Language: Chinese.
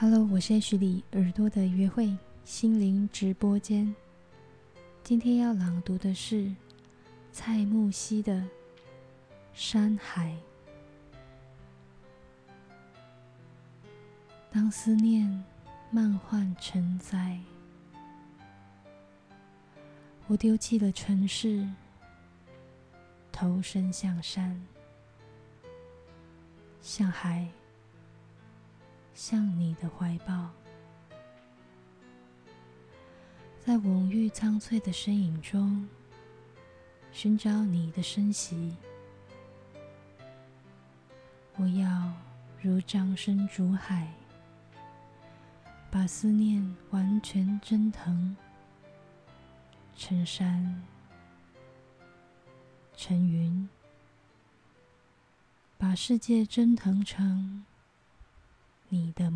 Hello，我是 H 里耳朵的约会心灵直播间。今天要朗读的是蔡木熙的《山海》。当思念漫幻成灾，我丢弃了尘世，投身向山，向海。向你的怀抱，在蓊郁苍翠的身影中，寻找你的身息。我要如掌声竹海，把思念完全蒸腾，成山，成云，把世界蒸腾成。你的